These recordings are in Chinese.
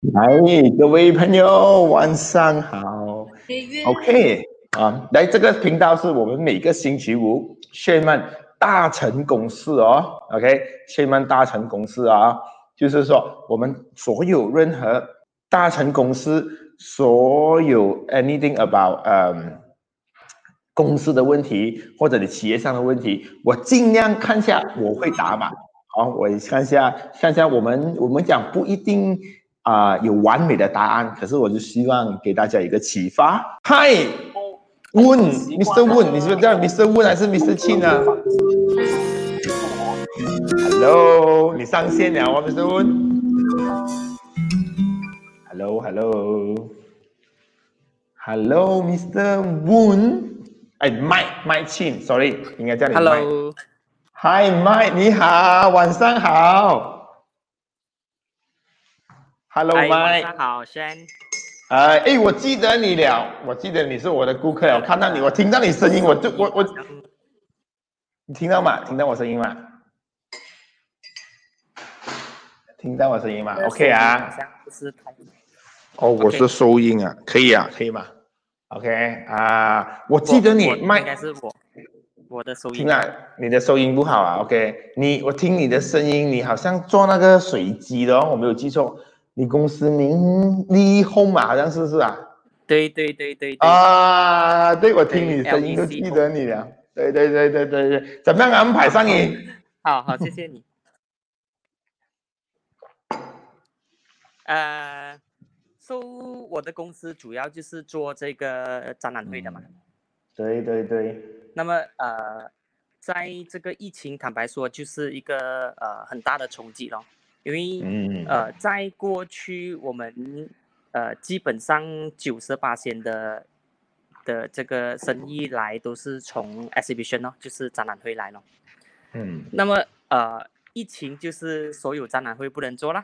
来，各位朋友，晚上好。OK 啊，来这个频道是我们每个星期五炫曼大成公司哦。OK，炫曼大成公司啊，就是说我们所有任何大成公司所有 anything about 嗯公司的问题或者你企业上的问题，我尽量看下我会答嘛。好，我看下看下我们我们讲不一定。啊，有完美的答案，可是我就希望给大家一个启发。Hi，问 Mr. Win，，你是不是叫 Mr. Win 还是 Mr. Qin 呢？Hello，你上线了啊，Mr. Win？Hello，Hello，Hello，Mr. Win，哎，Mike，Mike 庆，Sorry，应该叫你 Hello。Hi，Mike，你好，晚上好。Hello，晚上好，Shan。哎哎，我记得你了，我记得你是我的顾客，我看到你，我听到你声音，我就我我，你听到吗？听到我声音吗？听到我声音吗？OK 啊。哦，我是收音啊，可以啊，可以吗？OK 啊，我记得你麦应该是我，我的收音。听啊，你的收音不好啊。OK，你我听你的声音，你好像做那个水机的哦，我没有记错。你公司名利 home 嘛，好像是是啊？对对对对啊！对，我听你声音都记得你了。对对对对对对，怎么样安排上你？好好，谢谢你。呃，收我的公司主要就是做这个展览会的嘛。对对对。那么呃，在这个疫情，坦白说，就是一个呃很大的冲击咯。因为呃，在过去我们呃基本上九十八线的的这个生意来都是从 exhibition 咯，就是展览会来咯。嗯。那么呃，疫情就是所有展览会不能做了，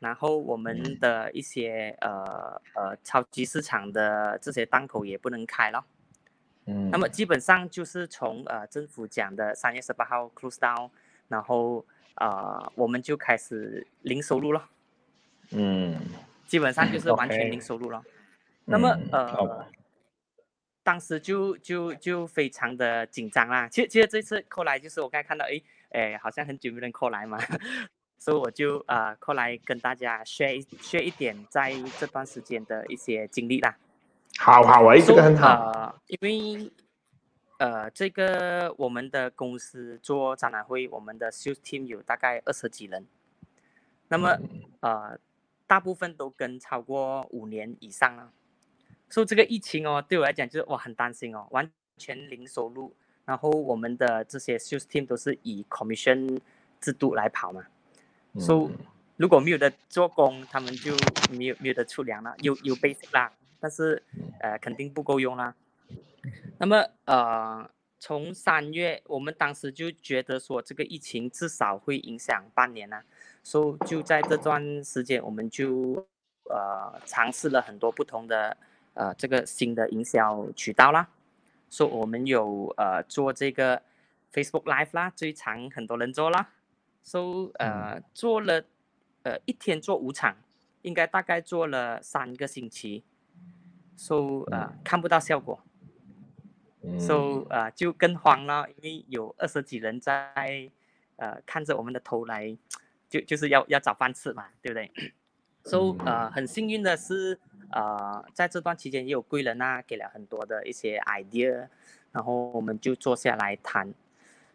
然后我们的一些呃呃超级市场的这些档口也不能开了。嗯。那么基本上就是从呃政府讲的三月十八号 close down，然后。啊，我们就开始零收入了，嗯，基本上就是完全零收入了。那么呃，当时就就就非常的紧张啦。其实其实这次过来就是我刚才看到，哎哎，好像很久没人过来嘛，所以我就啊过来跟大家 share share 一点在这段时间的一些经历啦。好好啊，这个很好，因为。呃，这个我们的公司做展览会，我们的 sales team 有大概二十几人，那么呃，大部分都跟超过五年以上了。所以这个疫情哦，对我来讲就是我很担心哦，完全零收入。然后我们的这些 sales team 都是以 commission 制度来跑嘛，所以如果没有的做工，他们就没有没有的出粮了，有有 basic 啦，但是呃肯定不够用啦。那么，呃，从三月，我们当时就觉得说，这个疫情至少会影响半年呐，所以就在这段时间，我们就呃尝试了很多不同的呃这个新的营销渠道啦，说我们有呃做这个 Facebook Live 啦，最长很多人做啦，说呃做了呃一天做五场，应该大概做了三个星期，说呃看不到效果。So 啊就更慌了，因为有二十几人在呃看着我们的头来，就就是要要找饭吃嘛，对不对？so 呃很幸运的是呃在这段期间也有贵人啊给了很多的一些 idea，然后我们就坐下来谈。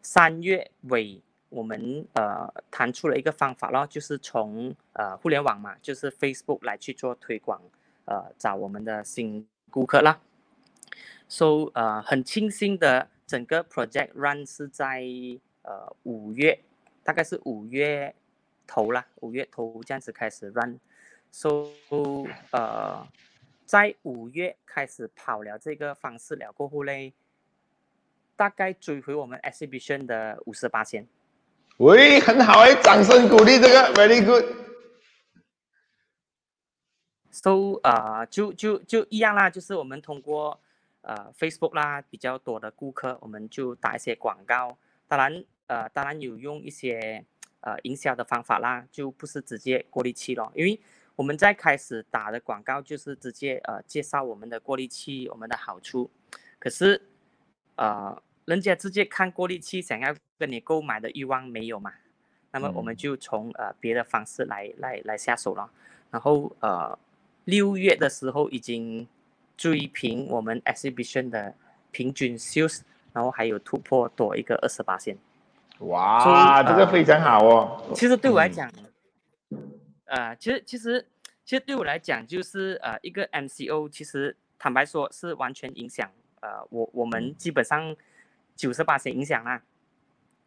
三月尾我们呃谈出了一个方法咯，就是从呃互联网嘛，就是 Facebook 来去做推广，呃找我们的新顾客啦。So 呃很庆幸的，整个 project run 是在呃五月，大概是五月头啦，五月头这样子开始 run，so 呃在五月开始跑了这个方式了过后嘞，大概追回我们 exhibition 的五十八千。喂，很好哎，掌声鼓励这个，very good。so 啊就就就一样啦，就是我们通过。呃，Facebook 啦，比较多的顾客，我们就打一些广告。当然，呃，当然有用一些呃营销的方法啦，就不是直接过滤器咯。因为我们在开始打的广告就是直接呃介绍我们的过滤器，我们的好处。可是，呃，人家直接看过滤器，想要跟你购买的欲望没有嘛？那么我们就从呃别的方式来来来下手了。然后呃六月的时候已经追平我们 exhibition 的平均 sales，然后还有突破多一个二十八线。哇，这个非常好哦。其实对我来讲。呃，其实其实其实对我来讲，就是呃一个 MCO，其实坦白说是完全影响呃我我们基本上九十八线影响啦。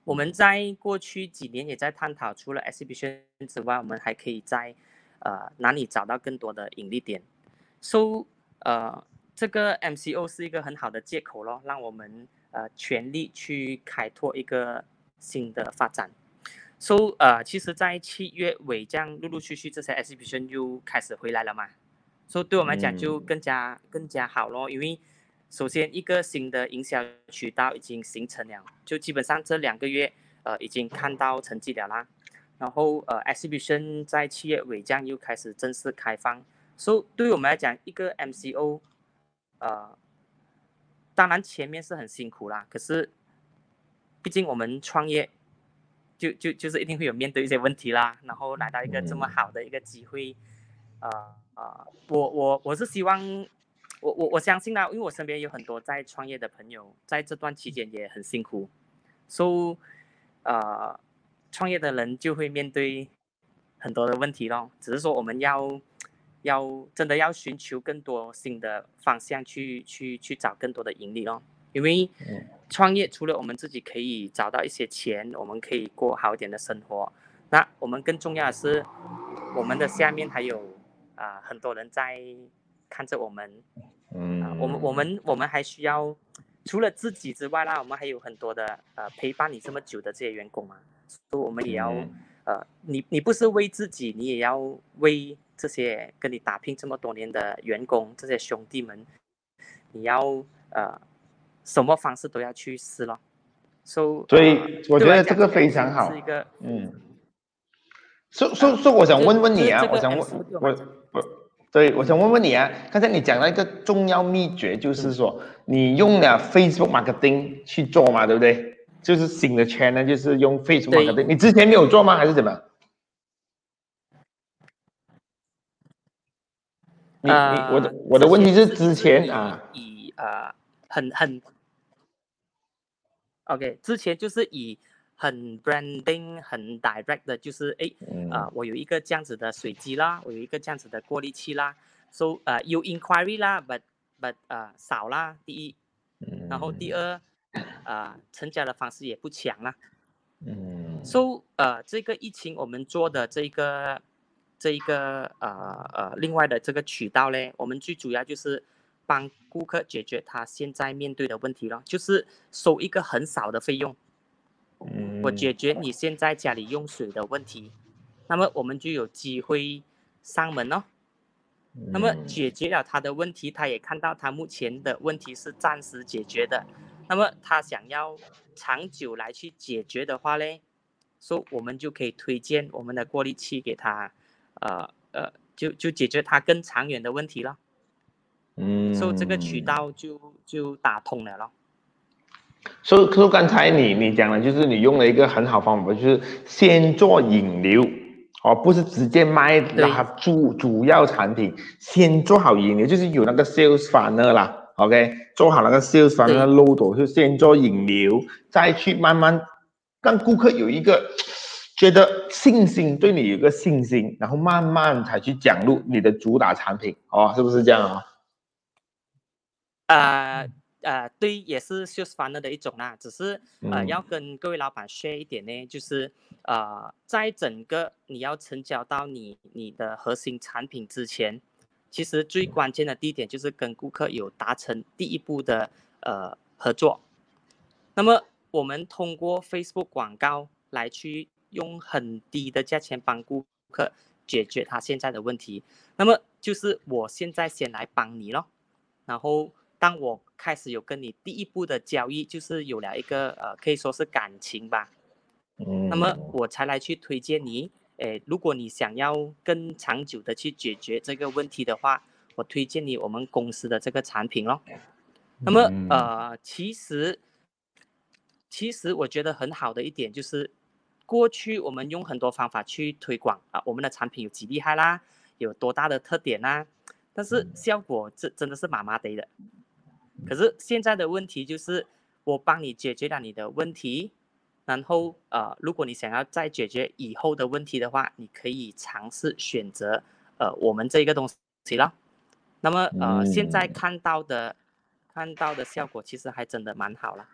我们在过去几年也在探讨，除了 exhibition 之外，我们还可以在呃哪里找到更多的盈利点。So 呃这个 MCO 是一个很好的借口咯，让我们呃全力去开拓一个新的发展。so 呃，其实，在七月尾这样陆陆续续这些 exhibition 又开始回来了嘛，所以对我们来讲就更加更加好咯，因为首先一个新的营销渠道已经形成了，就基本上这两个月呃已经看到成绩了啦，然后呃 exhibition 在七月尾这样又开始正式开放，所以对于我们来讲一个 MCO，呃，当然前面是很辛苦啦，可是毕竟我们创业。就就就是一定会有面对一些问题啦，然后来到一个这么好的一个机会，呃呃，我我我是希望，我我我相信啦，因为我身边有很多在创业的朋友，在这段期间也很辛苦，所以呃，创业的人就会面对很多的问题咯，只是说我们要要真的要寻求更多新的方向去去去找更多的盈利哦，因为。创业除了我们自己可以找到一些钱，我们可以过好一点的生活。那我们更重要的是，我们的下面还有啊很多人在看着我们。嗯。我们我们我们还需要除了自己之外啦，我们还有很多的呃陪伴你这么久的这些员工嘛。所以我们也要呃，你你不是为自己，你也要为这些跟你打拼这么多年的员工这些兄弟们，你要呃。什么方式都要去试了，所以我觉得这个非常好。是一个嗯，所所所以我想问问你啊，我想问我我对，我想问问你啊，刚才你讲了一个重要秘诀，就是说你用了 Facebook marketing 去做嘛，对不对？就是新的圈呢，就是用 Facebook marketing。你之前没有做吗？还是怎么？你你我的我的问题是之前啊，以啊很很，OK，之前就是以很 branding 很 direct 的，就是哎，啊，我有一个这样子的水机啦，我有一个这样子的过滤器啦，so 呃有 inquiry 啦，but but 啊少啦，第一，然后第二，啊成交的方式也不强啦，嗯，so 呃这个疫情我们做的这个这一个呃呃另外的这个渠道嘞，我们最主要就是。帮顾客解决他现在面对的问题了，就是收一个很少的费用，我解决你现在家里用水的问题，那么我们就有机会上门哦。那么解决了他的问题，他也看到他目前的问题是暂时解决的，那么他想要长久来去解决的话嘞，说我们就可以推荐我们的过滤器给他，呃呃，就就解决它更长远的问题了。嗯，所以这个渠道就就打通了咯。所以，所以刚才你你讲的，就是你用了一个很好方法，就是先做引流，哦，不是直接卖它主主要产品，先做好引流，就是有那个 sales funnel 啦，OK，做好那个 sales funnel load，就先做引流，再去慢慢让顾客有一个觉得信心，对你有个信心，然后慢慢才去讲入你的主打产品，哦，是不是这样啊？呃呃，对，也是 sales funnel 的一种啦，只是呃要跟各位老板 share 一点呢，就是呃在整个你要成交到你你的核心产品之前，其实最关键的地点就是跟顾客有达成第一步的呃合作。那么我们通过 Facebook 广告来去用很低的价钱帮顾客解决他现在的问题，那么就是我现在先来帮你咯，然后。当我开始有跟你第一步的交易，就是有了一个呃，可以说是感情吧，嗯，那么我才来去推荐你，诶，如果你想要更长久的去解决这个问题的话，我推荐你我们公司的这个产品咯。那么呃，其实其实我觉得很好的一点就是，过去我们用很多方法去推广啊，我们的产品有几厉害啦，有多大的特点啦，但是效果这真的是麻麻的的。可是现在的问题就是，我帮你解决了你的问题。然后，呃，如果你想要再解决以后的问题的话，你可以尝试选择，呃，我们这个东西了。那么，呃，现在看到的，看到的效果其实还真的蛮好了。